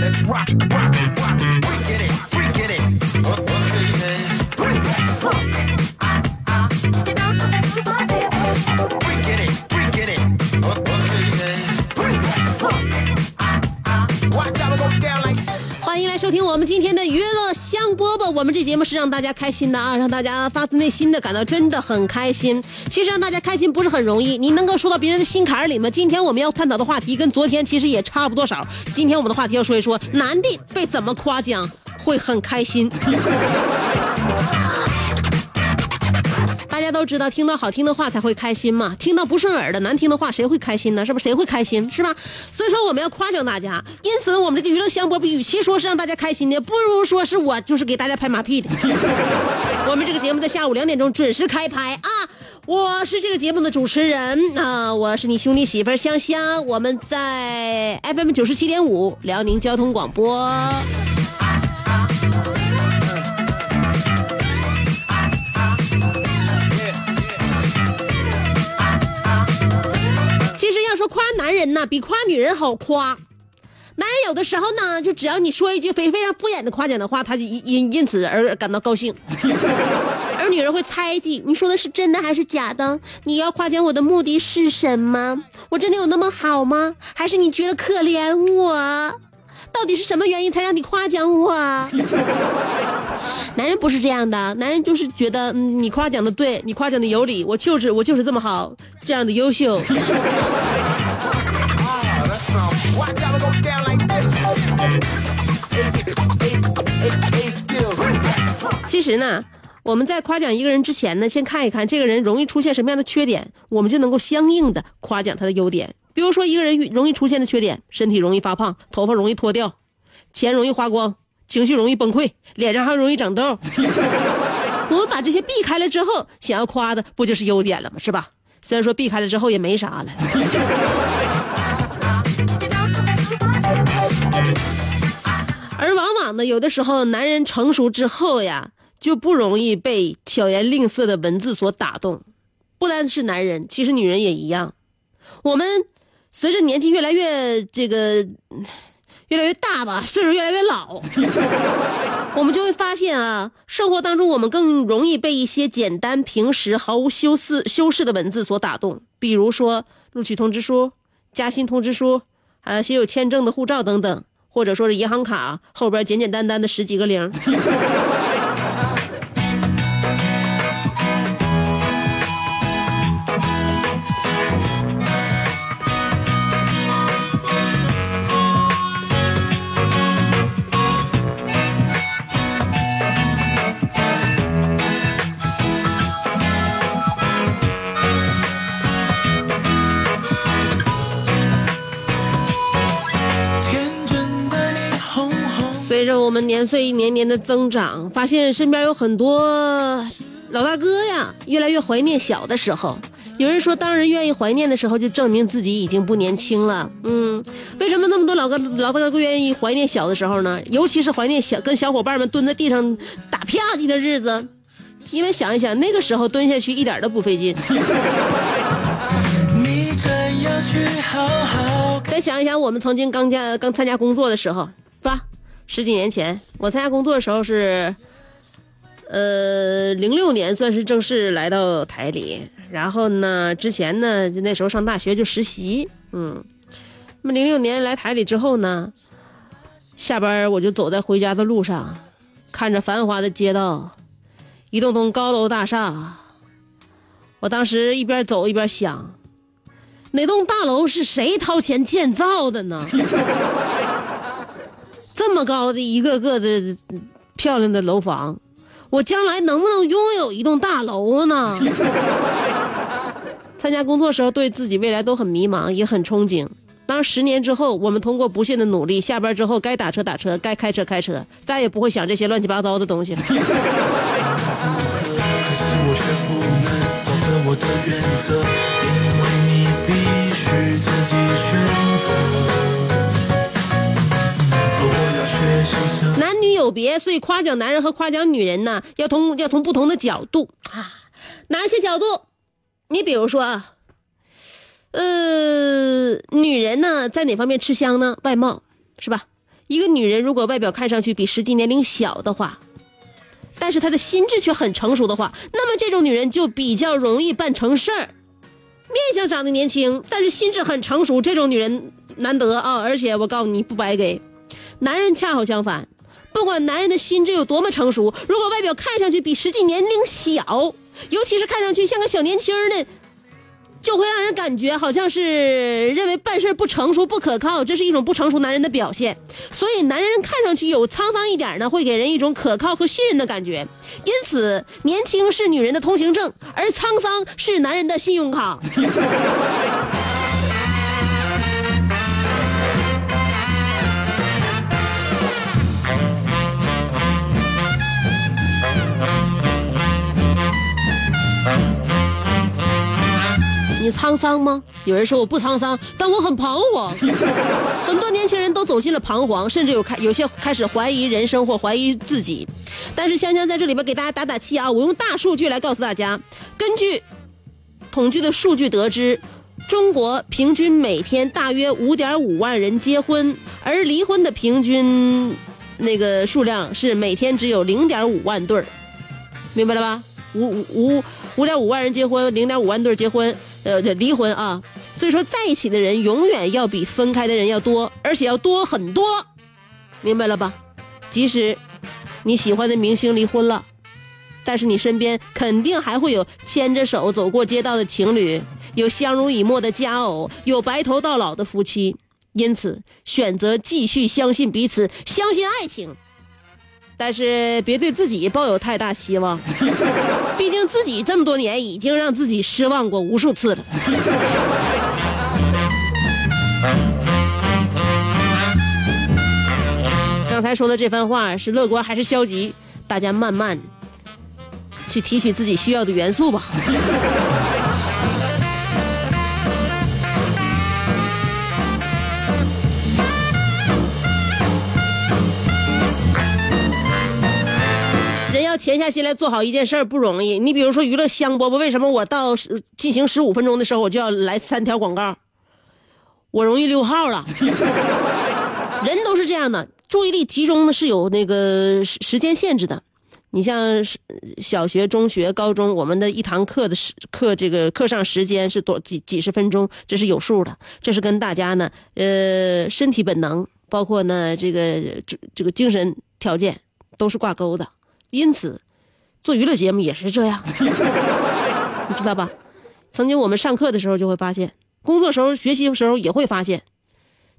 Let's rock, rock, rock. 我们这节目是让大家开心的啊，让大家发自内心的感到真的很开心。其实让大家开心不是很容易，你能够说到别人的心坎里吗？今天我们要探讨的话题跟昨天其实也差不多少。今天我们的话题要说一说，男的被怎么夸奖会很开心。大家都知道，听到好听的话才会开心嘛。听到不顺耳的、难听的话，谁会开心呢？是不是？谁会开心？是吧？所以说，我们要夸奖大家。因此，我们这个娱乐香饽饽，与其说是让大家开心的，不如说是我就是给大家拍马屁的。我们这个节目在下午两点钟准时开拍啊！我是这个节目的主持人啊，我是你兄弟媳妇香香。我们在 FM 九十七点五辽宁交通广播。男人呢，比夸女人好夸。男人有的时候呢，就只要你说一句非非常敷衍的夸奖的话，他就因因因此而感到高兴。而女人会猜忌，你说的是真的还是假的？你要夸奖我的目的是什么？我真的有那么好吗？还是你觉得可怜我？到底是什么原因才让你夸奖我？男人不是这样的，男人就是觉得、嗯、你夸奖的对，你夸奖的有理，我就是我就是这么好，这样的优秀。Watch how it go down like this. 其实呢，我们在夸奖一个人之前呢，先看一看这个人容易出现什么样的缺点，我们就能够相应的夸奖他的优点。比如说，一个人容易出现的缺点，身体容易发胖，头发容易脱掉，钱容易花光，情绪容易崩溃，脸上还容易长痘。我们把这些避开了之后，想要夸的不就是优点了吗？是吧？虽然说避开了之后也没啥了。而往往呢，有的时候男人成熟之后呀，就不容易被巧言令色的文字所打动。不单是男人，其实女人也一样。我们随着年纪越来越这个越来越大吧，岁数越来越老，我们就会发现啊，生活当中我们更容易被一些简单平时、毫无修饰修饰的文字所打动，比如说录取通知书、加薪通知书，还有写有签证的护照等等。或者说是银行卡后边简简单单的十几个零。着我们年岁一年年的增长，发现身边有很多老大哥呀，越来越怀念小的时候。有人说，当人愿意怀念的时候，就证明自己已经不年轻了。嗯，为什么那么多老哥老大哥愿意怀念小的时候呢？尤其是怀念小跟小伙伴们蹲在地上打啪叽的日子，因为想一想那个时候蹲下去一点都不费劲。你真要去好好再想一想，我们曾经刚加刚参加工作的时候，是吧？十几年前，我参加工作的时候是呃，零六年算是正式来到台里，然后呢，之前呢，就那时候上大学就实习，嗯，那么零六年来台里之后呢，下班我就走在回家的路上，看着繁华的街道，一栋栋高楼大厦，我当时一边走一边想，哪栋大楼是谁掏钱建造的呢？这么高的一个个的漂亮的楼房。我将来能不能拥有一栋大楼呢？参加工作时候，对自己未来都很迷茫，也很憧憬。当十年之后，我们通过不懈的努力，下班之后该打车打车，该开车开车，再也不会想这些乱七八糟的东西了。有别，所以夸奖男人和夸奖女人呢，要从要从不同的角度啊，哪些角度？你比如说啊，呃，女人呢在哪方面吃香呢？外貌是吧？一个女人如果外表看上去比实际年龄小的话，但是她的心智却很成熟的话，那么这种女人就比较容易办成事儿。面相长得年轻，但是心智很成熟，这种女人难得啊！而且我告诉你，不白给。男人恰好相反，不管男人的心智有多么成熟，如果外表看上去比实际年龄小，尤其是看上去像个小年轻的，就会让人感觉好像是认为办事不成熟、不可靠，这是一种不成熟男人的表现。所以，男人看上去有沧桑一点呢，会给人一种可靠和信任的感觉。因此，年轻是女人的通行证，而沧桑是男人的信用卡。你沧桑吗？有人说我不沧桑，但我很彷徨。很多年轻人都走进了彷徨，甚至有开有些开始怀疑人生或怀疑自己。但是香香在这里边给大家打打气啊！我用大数据来告诉大家，根据统计的数据得知，中国平均每天大约五点五万人结婚，而离婚的平均那个数量是每天只有零点五万对儿，明白了吧？五五五五点五万人结婚，零点五万对儿结婚，呃，这离婚啊。所以说，在一起的人永远要比分开的人要多，而且要多很多，明白了吧？即使你喜欢的明星离婚了，但是你身边肯定还会有牵着手走过街道的情侣，有相濡以沫的佳偶，有白头到老的夫妻。因此，选择继续相信彼此，相信爱情。但是别对自己抱有太大希望，毕竟自己这么多年已经让自己失望过无数次了。刚才说的这番话是乐观还是消极？大家慢慢去提取自己需要的元素吧。闲下心来做好一件事儿不容易。你比如说娱乐香饽饽，为什么我到进行十五分钟的时候我就要来三条广告？我容易溜号了。人都是这样的，注意力集中的是有那个时时间限制的。你像小学、中学、高中，我们的一堂课的时课这个课上时间是多几几十分钟，这是有数的。这是跟大家呢，呃，身体本能，包括呢这个这这个精神条件都是挂钩的。因此，做娱乐节目也是这样，你知道吧？曾经我们上课的时候就会发现，工作时候、学习的时候也会发现。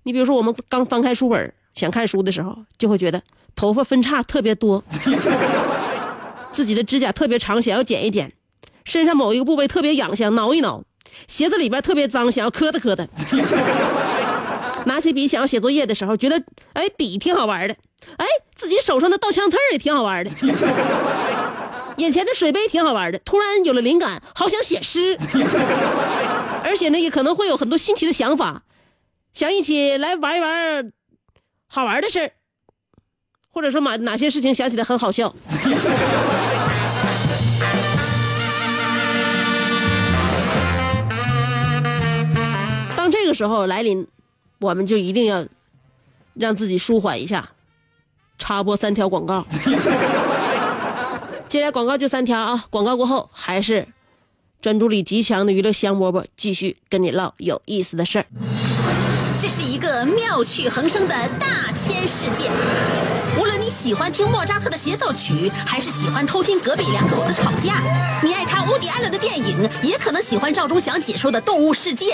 你比如说，我们刚翻开书本想看书的时候，就会觉得头发分叉特别多，自己的指甲特别长，想要剪一剪；身上某一个部位特别痒，想挠一挠；鞋子里边特别脏，想要磕哒磕哒。拿起笔想要写作业的时候，觉得哎笔挺好玩的，哎自己手上的倒枪刺也挺好玩的，眼前的水杯挺好玩的，突然有了灵感，好想写诗，而且呢也可能会有很多新奇的想法，想一起来玩一玩好玩的事，或者说哪哪些事情想起来很好笑。当这个时候来临，我们就一定要让自己舒缓一下，插播三条广告。接下来广告就三条啊，广告过后还是专注力极强的娱乐香饽饽继续跟你唠有意思的事儿。这是一个妙趣横生的大千世界。无论你喜欢听莫扎特的协奏曲，还是喜欢偷听隔壁两口子吵架，你爱看乌迪安伦的电影，也可能喜欢赵忠祥解说的《动物世界》。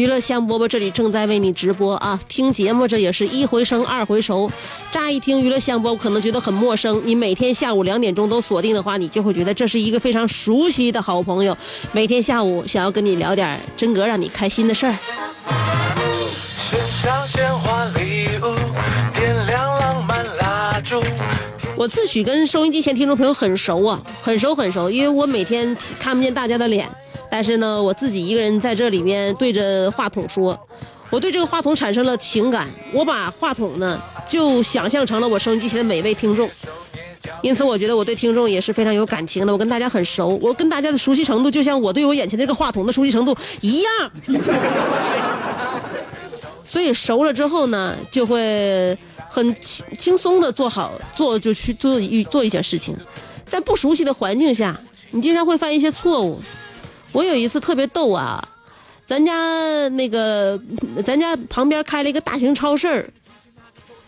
娱乐香饽饽这里正在为你直播啊！听节目这也是一回生二回熟。乍一听娱乐香饽饽可能觉得很陌生，你每天下午两点钟都锁定的话，你就会觉得这是一个非常熟悉的好朋友。每天下午想要跟你聊点真格让你开心的事儿。献上鲜花礼物，点亮浪漫蜡烛。我自诩跟收音机前听众朋友很熟啊，很熟很熟，因为我每天看不见大家的脸，但是呢，我自己一个人在这里面对着话筒说，我对这个话筒产生了情感，我把话筒呢就想象成了我收音机前的每位听众，因此我觉得我对听众也是非常有感情的，我跟大家很熟，我跟大家的熟悉程度就像我对我眼前这个话筒的熟悉程度一样。所以熟了之后呢，就会很轻轻松的做好做就去做一做一件事情，在不熟悉的环境下，你经常会犯一些错误。我有一次特别逗啊，咱家那个咱家旁边开了一个大型超市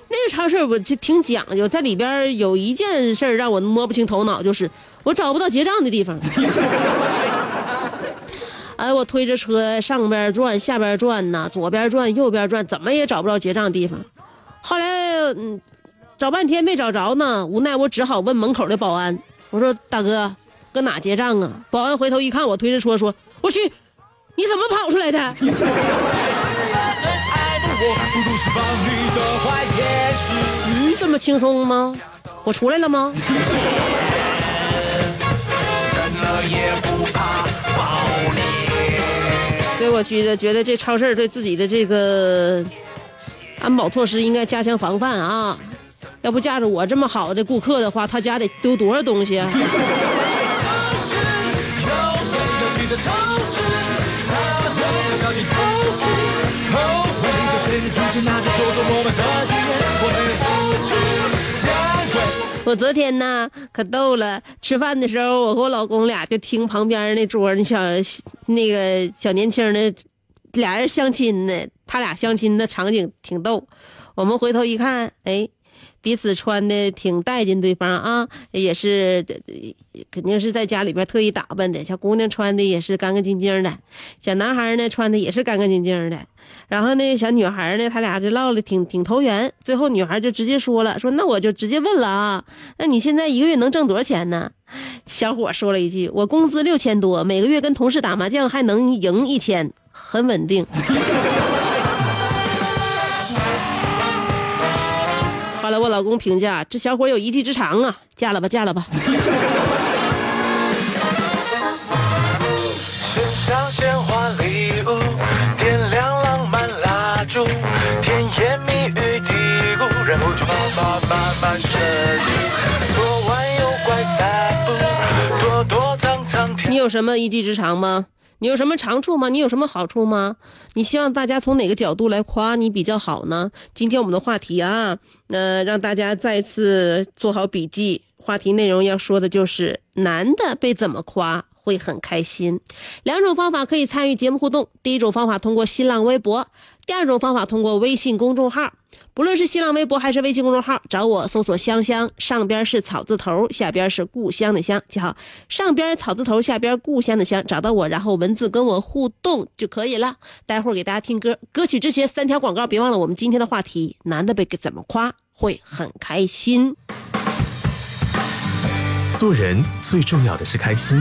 那个超市我就挺讲究，在里边有一件事让我摸不清头脑，就是我找不到结账的地方。哎，我推着车上边转下边转呢，左边转右边转，怎么也找不着结账地方。后来嗯，找半天没找着呢，无奈我只好问门口的保安，我说大哥，搁哪结账啊？保安回头一看我推着车说，我去，你怎么跑出来的？嗯，这么轻松吗？我出来了吗？所以我觉得，觉得这超市对自己的这个安保措施应该加强防范啊！要不架着我这么好的顾客的话，他家得丢多少东西啊？我昨天呢可逗了，吃饭的时候，我和我老公俩就听旁边那桌那小那个小年轻的俩人相亲呢，他俩相亲的场景挺逗。我们回头一看，哎，彼此穿的挺带劲，对方啊也是肯定是在家里边特意打扮的。小姑娘穿的也是干干净净的，小男孩呢穿的也是干干净净的。然后那个小女孩呢，他俩就唠的挺挺投缘。最后女孩就直接说了，说那我就直接问了啊，那你现在一个月能挣多少钱呢？小伙说了一句，我工资六千多，每个月跟同事打麻将还能赢一千，很稳定。来我老公评价这小伙有一技之长啊，嫁了吧，嫁了吧。你有什么一技之长吗？你有什么长处吗？你有什么好处吗？你希望大家从哪个角度来夸你比较好呢？今天我们的话题啊，呃，让大家再次做好笔记。话题内容要说的就是男的被怎么夸会很开心。两种方法可以参与节目互动。第一种方法通过新浪微博，第二种方法通过微信公众号。不论是新浪微博还是微信公众号，找我搜索“香香”，上边是草字头，下边是故乡的乡，记好，上边草字头，下边故乡的乡，找到我，然后文字跟我互动就可以了。待会儿给大家听歌，歌曲之前三条广告，别忘了我们今天的话题：男的被怎么夸会很开心。做人最重要的是开心，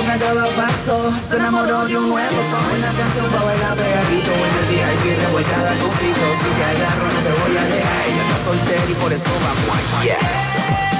Tú cantabas pasó, se enamoró de un nuevo son. Una canción para bailar pegadito en el y revolcada con frito. Si te agarro no te voy a dejar, ella está soltera y por eso vamos a yeah.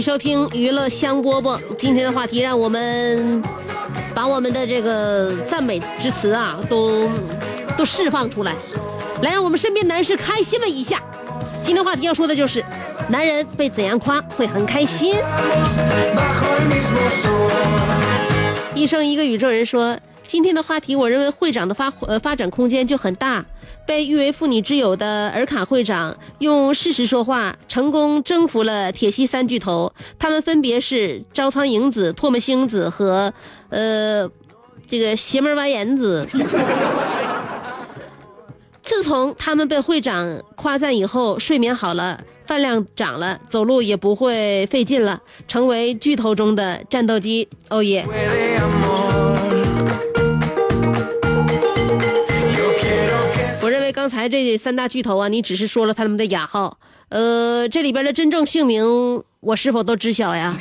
续收听娱乐香饽饽。今天的话题，让我们把我们的这个赞美之词啊，都都释放出来，来让我们身边男士开心了一下。今天话题要说的就是，男人被怎样夸会很开心。一生一个宇宙人说，今天的话题，我认为会长的发呃发展空间就很大。被誉为妇女之友的尔卡会长用事实说话，成功征服了铁西三巨头。他们分别是招仓影子、唾沫星子和呃这个邪门歪眼子。自从他们被会长夸赞以后，睡眠好了，饭量涨了，走路也不会费劲了，成为巨头中的战斗机。哦耶！我认为刚才这三大巨头啊，你只是说了他们的雅号，呃，这里边的真正姓名我是否都知晓呀？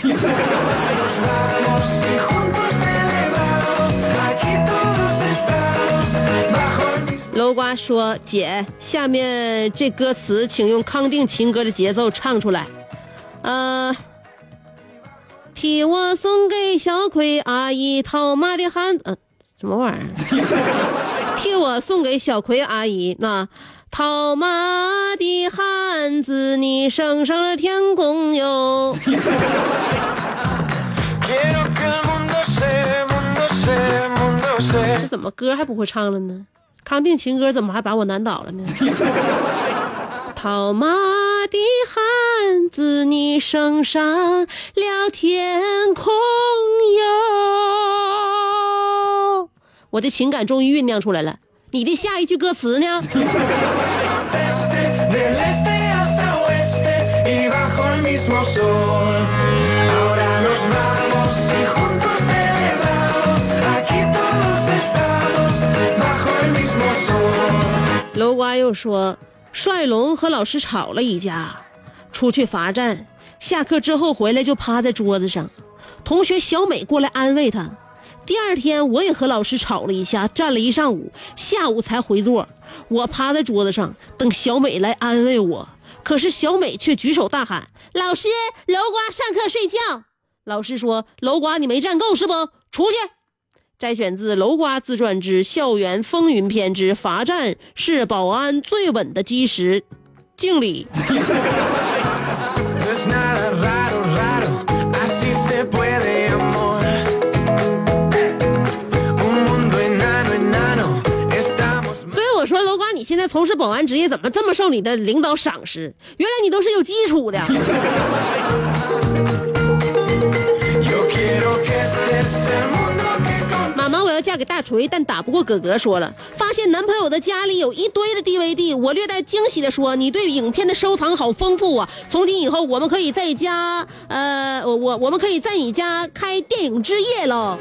楼瓜说：“姐，下面这歌词请用康定情歌的节奏唱出来。呃，替我送给小葵阿姨套马的汉，呃，什么玩意儿？替我送给小葵阿姨那套马的汉子，你升上了天空哟。”这怎么歌还不会唱了呢？康定情歌怎么还把我难倒了呢？套马的汉子，你升上了天空哟。我的情感终于酝酿出来了，你的下一句歌词呢？楼瓜又说，帅龙和老师吵了一架，出去罚站，下课之后回来就趴在桌子上，同学小美过来安慰他。第二天我也和老师吵了一下，站了一上午，下午才回座。我趴在桌子上等小美来安慰我，可是小美却举手大喊：“老师，楼瓜上课睡觉。”老师说：“楼瓜，你没站够是不？出去。”摘选自楼瓜自传之《校园风云篇》之罚站是保安最稳的基石。敬礼。你现在从事保安职业，怎么这么受你的领导赏识？原来你都是有基础的。妈妈，我要嫁给大锤，但打不过哥哥。说了，发现男朋友的家里有一堆的 DVD，我略带惊喜的说：“你对影片的收藏好丰富啊！从今以后，我们可以在家，呃，我我我们可以在你家开电影之夜喽。”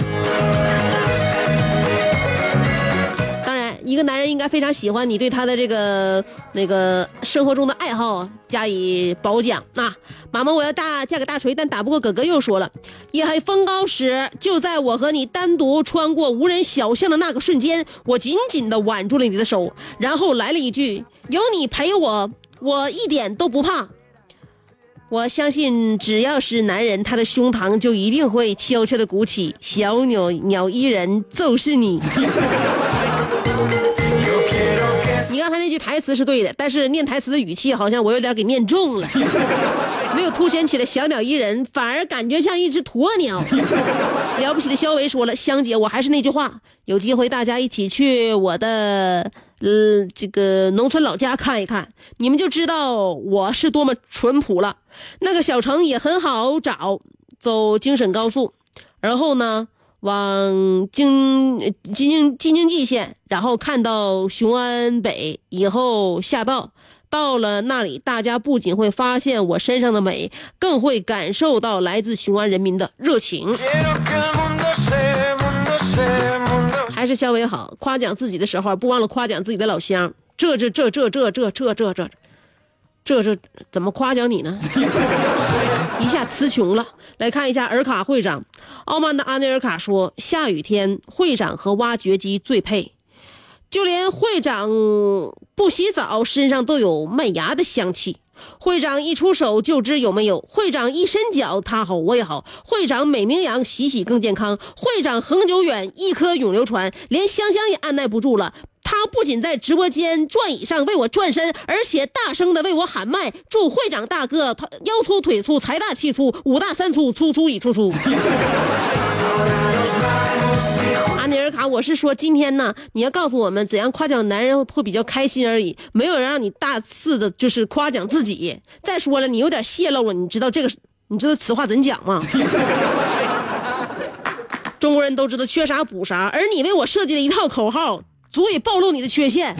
当然，一个男人应该非常喜欢你对他的这个那个生活中的爱好加以褒奖。那、妈妈，我要大嫁给大锤，但打不过哥哥。又说了，夜黑风高时，就在我和你单独穿过无人小巷的那个瞬间，我紧紧地挽住了你的手，然后来了一句：“有你陪我，我一点都不怕。”我相信，只要是男人，他的胸膛就一定会悄悄的鼓起。小鸟鸟依人就是你。你刚才那句台词是对的，但是念台词的语气好像我有点给念重了，没有凸显起来小鸟依人，反而感觉像一只鸵鸟。了不起的肖维说了，香姐，我还是那句话，有机会大家一起去我的。呃，这个农村老家看一看，你们就知道我是多么淳朴了。那个小城也很好找，走京沈高速，然后呢往京京津京津冀线，然后看到雄安北以后下道，到了那里，大家不仅会发现我身上的美，更会感受到来自雄安人民的热情。还是肖伟好，夸奖自己的时候不忘了夸奖自己的老乡。这这这这这这这这这这这怎么夸奖你呢？一下词穷了。来看一下尔卡会长，傲慢的阿内尔卡说：“下雨天，会长和挖掘机最配，就连会长不洗澡，身上都有麦芽的香气。”会长一出手就知有没有，会长一伸脚，他好我也好。会长美名扬，洗洗更健康。会长恒久远，一颗永流传，连香香也按耐不住了。他不仅在直播间转椅上为我转身，而且大声的为我喊麦，祝会长大哥他腰粗腿粗财大气粗五大三粗粗粗已粗粗。阿尼尔卡，我是说今天呢，你要告诉我们怎样夸奖男人会比较开心而已，没有人让你大肆的就是夸奖自己。再说了，你有点泄露了，你知道这个，你知道此话怎讲吗？中国人都知道缺啥补啥，而你为我设计的一套口号，足以暴露你的缺陷。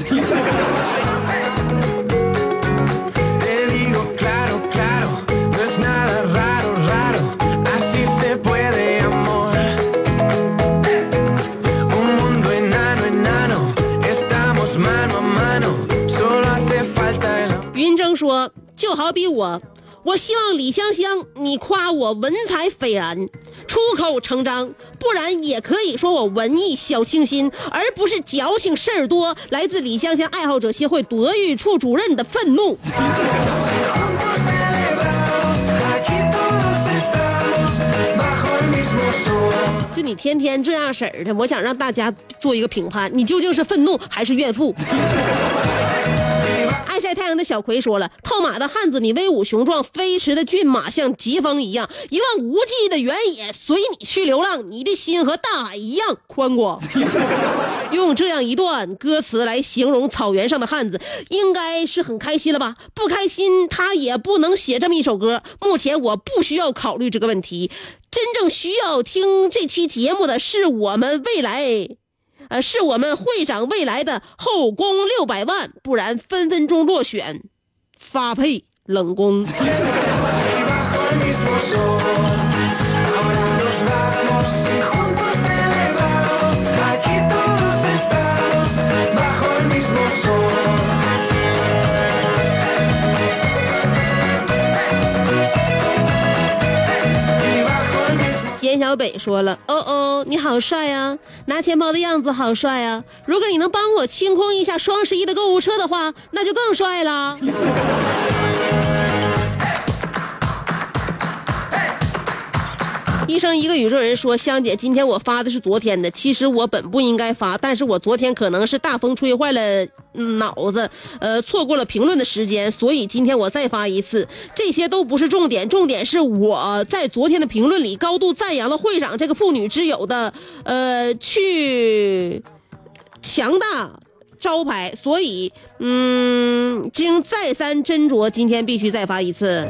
云峥说就好比我我希望李香香你夸我文采斐然出口成章。不然也可以说我文艺小清新，而不是矫情事儿多。”来自李香香爱好者协会德育处主任的愤怒。就你天天这样式儿的，我想让大家做一个评判，你究竟是愤怒还是怨妇？晒太阳的小葵说了：“套马的汉子，你威武雄壮，飞驰的骏马像疾风一样，一望无际的原野随你去流浪，你的心和大海一样宽广。”用这样一段歌词来形容草原上的汉子，应该是很开心了吧？不开心，他也不能写这么一首歌。目前我不需要考虑这个问题，真正需要听这期节目的是我们未来。呃，是我们会长未来的后宫六百万，不然分分钟落选，发配冷宫。田小北说了：“哦哦，你好帅啊，拿钱包的样子好帅啊！如果你能帮我清空一下双十一的购物车的话，那就更帅了。” 医生一个宇宙人说：“香姐，今天我发的是昨天的，其实我本不应该发，但是我昨天可能是大风吹坏了脑子，呃，错过了评论的时间，所以今天我再发一次。这些都不是重点，重点是我在昨天的评论里高度赞扬了会长这个妇女之友的，呃，去强大。”招牌，所以，嗯，经再三斟酌，今天必须再发一次。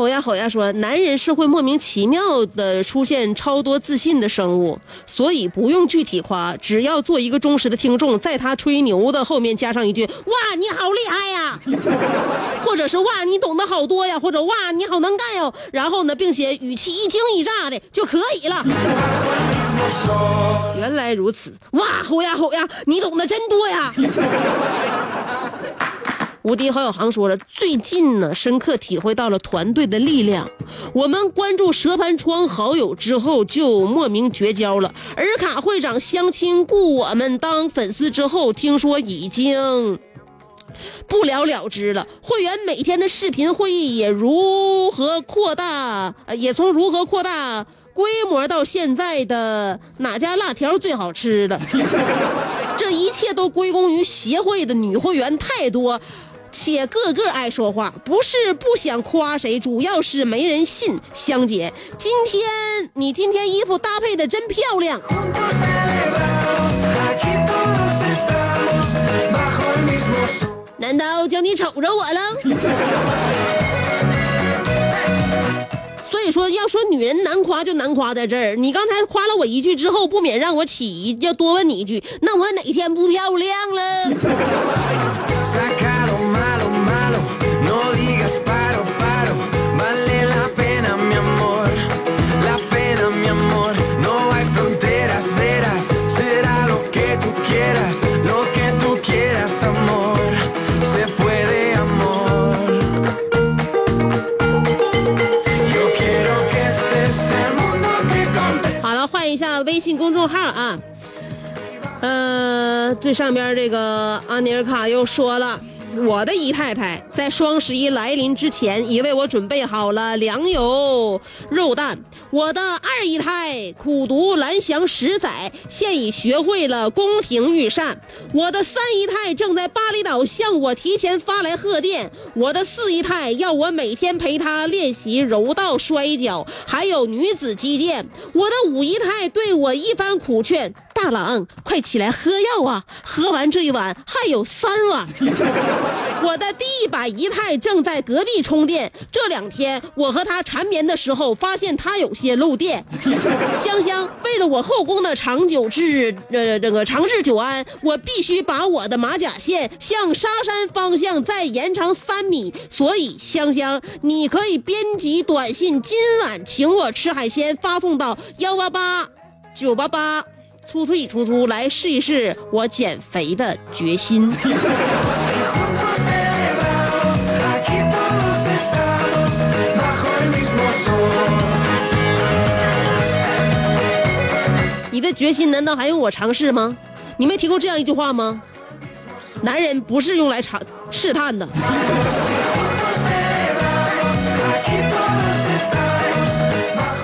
吼呀吼呀说，男人是会莫名其妙的出现超多自信的生物，所以不用具体夸，只要做一个忠实的听众，在他吹牛的后面加上一句“哇，你好厉害呀”，或者是“哇，你懂得好多呀”，或者“哇，你好能干哟”，然后呢，并且语气一惊一乍的就可以了。原来如此，哇，吼呀吼呀，你懂得真多呀！无敌好友航说了，最近呢，深刻体会到了团队的力量。我们关注蛇盘窗好友之后，就莫名绝交了。尔卡会长相亲雇我们当粉丝之后，听说已经不了了之了。会员每天的视频会议也如何扩大，也从如何扩大规模到现在的哪家辣条最好吃的。这一切都归功于协会的女会员太多。且个个爱说话，不是不想夸谁，主要是没人信。香姐，今天你今天衣服搭配的真漂亮。难道叫你瞅着我了？所以说，要说女人难夸就难夸在这儿。你刚才夸了我一句之后，不免让我起疑，要多问你一句：那我哪天不漂亮了？最上边这个阿尼尔卡又说了，我的姨太太在双十一来临之前，已为我准备好了粮油肉蛋。我的二姨太苦读蓝翔十载，现已学会了宫廷御膳。我的三姨太正在巴厘岛向我提前发来贺电。我的四姨太要我每天陪她练习柔道、摔跤，还有女子击剑。我的五姨太对我一番苦劝：“大郎，快起来喝药啊！喝完这一碗还有三碗。”我的第一把姨太正在隔壁充电。这两天我和她缠绵的时候，发现她有些漏电。香香，为了我后宫的长久治，呃，这个长治久安，我必须把我的马甲线向沙山方向再延长三米。所以，香香，你可以编辑短信，今晚请我吃海鲜，发送到幺八八九八八。粗粗一粗粗，来试一试我减肥的决心。你的决心难道还用我尝试吗？你没听过这样一句话吗？男人不是用来尝试探的。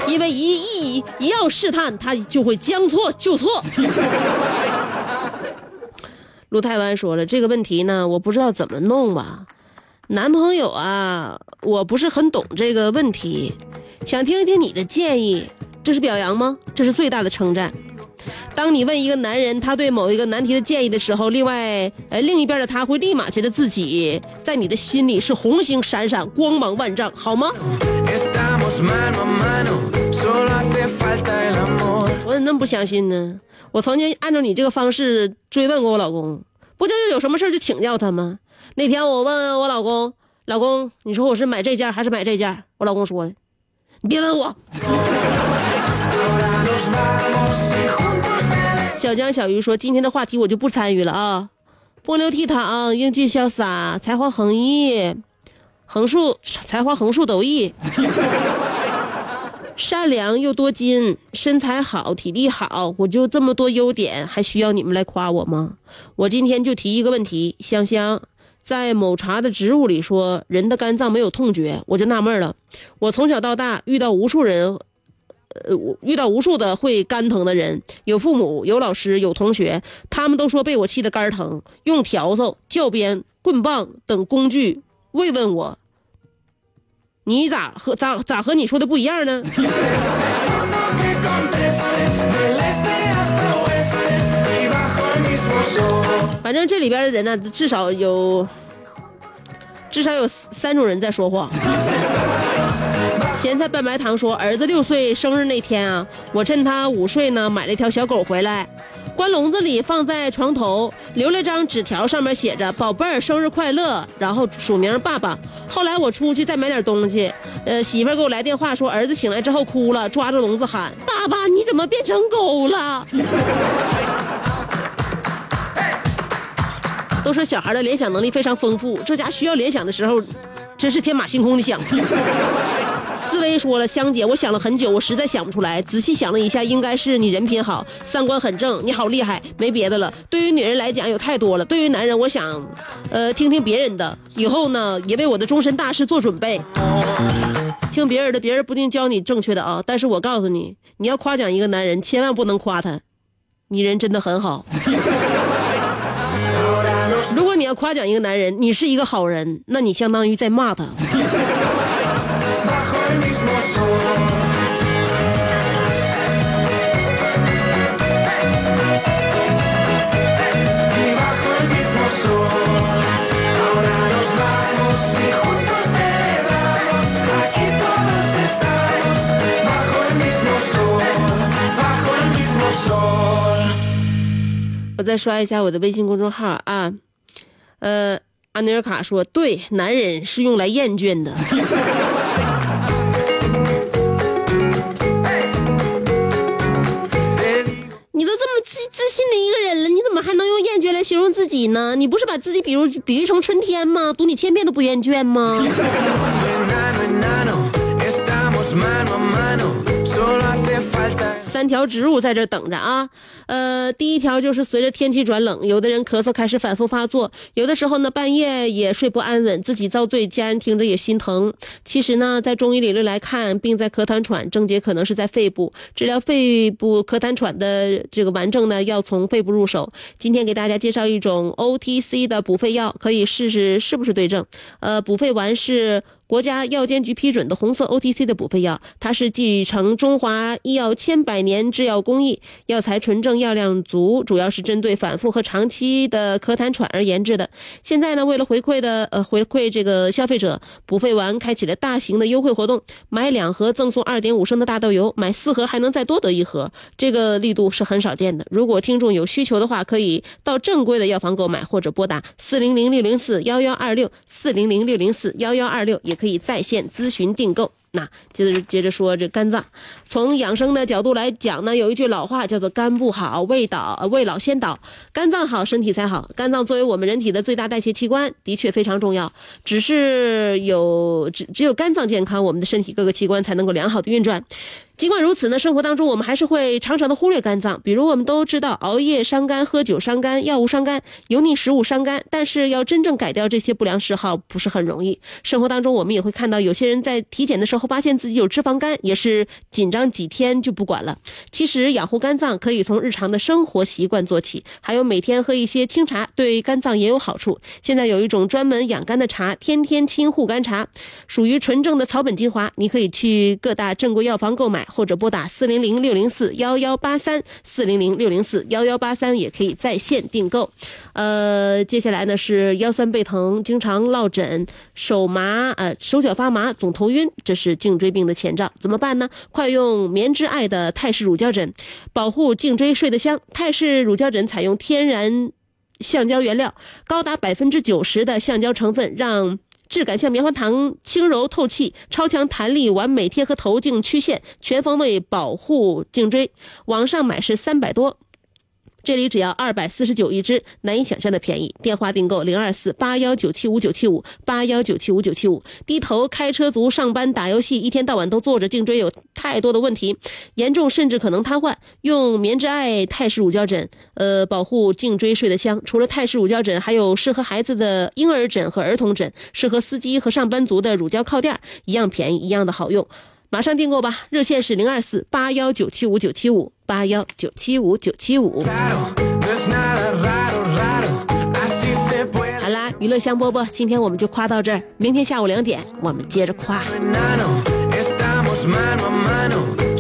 因为一一一要试探，他就会将错就错。陆太湾说了这个问题呢，我不知道怎么弄吧。男朋友啊，我不是很懂这个问题，想听一听你的建议。这是表扬吗？这是最大的称赞。当你问一个男人他对某一个难题的建议的时候，另外呃另一边的他会立马觉得自己在你的心里是红星闪闪、光芒万丈，好吗.我怎么那么不相信呢？我曾经按照你这个方式追问过我老公，不就是有什么事儿就请教他吗？那天我问我老公，老公，你说我是买这件还是买这件？我老公说的，你别问我。小江小鱼说，今天的话题我就不参与了啊。风流倜傥，英俊潇洒，才华横溢，横竖才华横竖都溢。善良又多金，身材好，体力好，我就这么多优点，还需要你们来夸我吗？我今天就提一个问题，香香，在某茶的植物里说人的肝脏没有痛觉，我就纳闷了。我从小到大遇到无数人，呃，我遇到无数的会肝疼的人，有父母，有老师，有同学，他们都说被我气得肝疼，用笤帚、教鞭、棍棒等工具慰问我。你咋和咋咋和你说的不一样呢？反正这里边的人呢，至少有至少有三种人在说话。咸菜拌白糖说，儿子六岁生日那天啊，我趁他午睡呢，买了一条小狗回来，关笼子里放在床头，留了张纸条，上面写着“宝贝儿，生日快乐”，然后署名爸爸。后来我出去再买点东西，呃，媳妇儿给我来电话说，儿子醒来之后哭了，抓着笼子喊：“爸爸，你怎么变成狗了？”都说小孩的联想能力非常丰富，这家需要联想的时候，真是天马行空的想。思维说了，香姐，我想了很久，我实在想不出来。仔细想了一下，应该是你人品好，三观很正，你好厉害，没别的了。对于女人来讲，有太多了；对于男人，我想，呃，听听别人的，以后呢，也为我的终身大事做准备。听别人的，别人不定教你正确的啊。但是我告诉你，你要夸奖一个男人，千万不能夸他，你人真的很好。如果你要夸奖一个男人，你是一个好人，那你相当于在骂他。再刷一下我的微信公众号啊，呃，安尼尔卡说，对，男人是用来厌倦的。你都这么自自信的一个人了，你怎么还能用厌倦来形容自己呢？你不是把自己比如比喻成春天吗？读你千遍都不厌倦吗？三条植物在这等着啊。呃，第一条就是随着天气转冷，有的人咳嗽开始反复发作，有的时候呢半夜也睡不安稳，自己遭罪，家人听着也心疼。其实呢，在中医理论来看，病在咳痰喘，症结可能是在肺部。治疗肺部咳痰喘的这个顽症呢，要从肺部入手。今天给大家介绍一种 OTC 的补肺药，可以试试是不是对症。呃，补肺丸是。国家药监局批准的红色 OTC 的补肺药，它是继承中华医药千百年制药工艺，药材纯正，药量足，主要是针对反复和长期的咳痰喘而研制的。现在呢，为了回馈的呃回馈这个消费者，补肺丸开启了大型的优惠活动，买两盒赠送二点五升的大豆油，买四盒还能再多得一盒，这个力度是很少见的。如果听众有需求的话，可以到正规的药房购买，或者拨打四零零六零四幺幺二六四零零六零四幺幺二六，也可以在线咨询订购。那接着接着说这肝脏，从养生的角度来讲呢，有一句老话叫做“肝不好，胃倒，呃胃老先倒”。肝脏好，身体才好。肝脏作为我们人体的最大代谢器官，的确非常重要。只是有只只有肝脏健康，我们的身体各个器官才能够良好的运转。尽管如此呢，生活当中我们还是会常常的忽略肝脏，比如我们都知道熬夜伤肝、喝酒伤肝、药物伤肝、油腻食物伤肝，但是要真正改掉这些不良嗜好不是很容易。生活当中我们也会看到有些人在体检的时候发现自己有脂肪肝，也是紧张几天就不管了。其实养护肝脏可以从日常的生活习惯做起，还有每天喝一些清茶，对肝脏也有好处。现在有一种专门养肝的茶，天天清护肝茶，属于纯正的草本精华，你可以去各大正规药房购买。或者拨打四零零六零四幺幺八三四零零六零四幺幺八三，也可以在线订购。呃，接下来呢是腰酸背疼、经常落枕、手麻、呃手脚发麻、总头晕，这是颈椎病的前兆，怎么办呢？快用棉之爱的泰式乳胶枕，保护颈椎睡得香。泰式乳胶枕采用天然橡胶原料，高达百分之九十的橡胶成分，让质感像棉花糖，轻柔透气，超强弹力，完美贴合头颈曲线，全方位保护颈椎。网上买是三百多。这里只要二百四十九一支，难以想象的便宜。电话订购零二四八幺九七五九七五八幺九七五九七五。低头开车族上班打游戏，一天到晚都坐着，颈椎有太多的问题，严重甚至可能瘫痪。用棉之爱泰式乳胶枕，呃，保护颈椎睡得香。除了泰式乳胶枕，还有适合孩子的婴儿枕和儿童枕，适合司机和上班族的乳胶靠垫，一样便宜，一样的好用。马上订购吧，热线是零二四八幺九七五九七五八幺九七五九七五。好啦，娱乐香饽饽，今天我们就夸到这儿，明天下午两点我们接着夸。Mano, mano.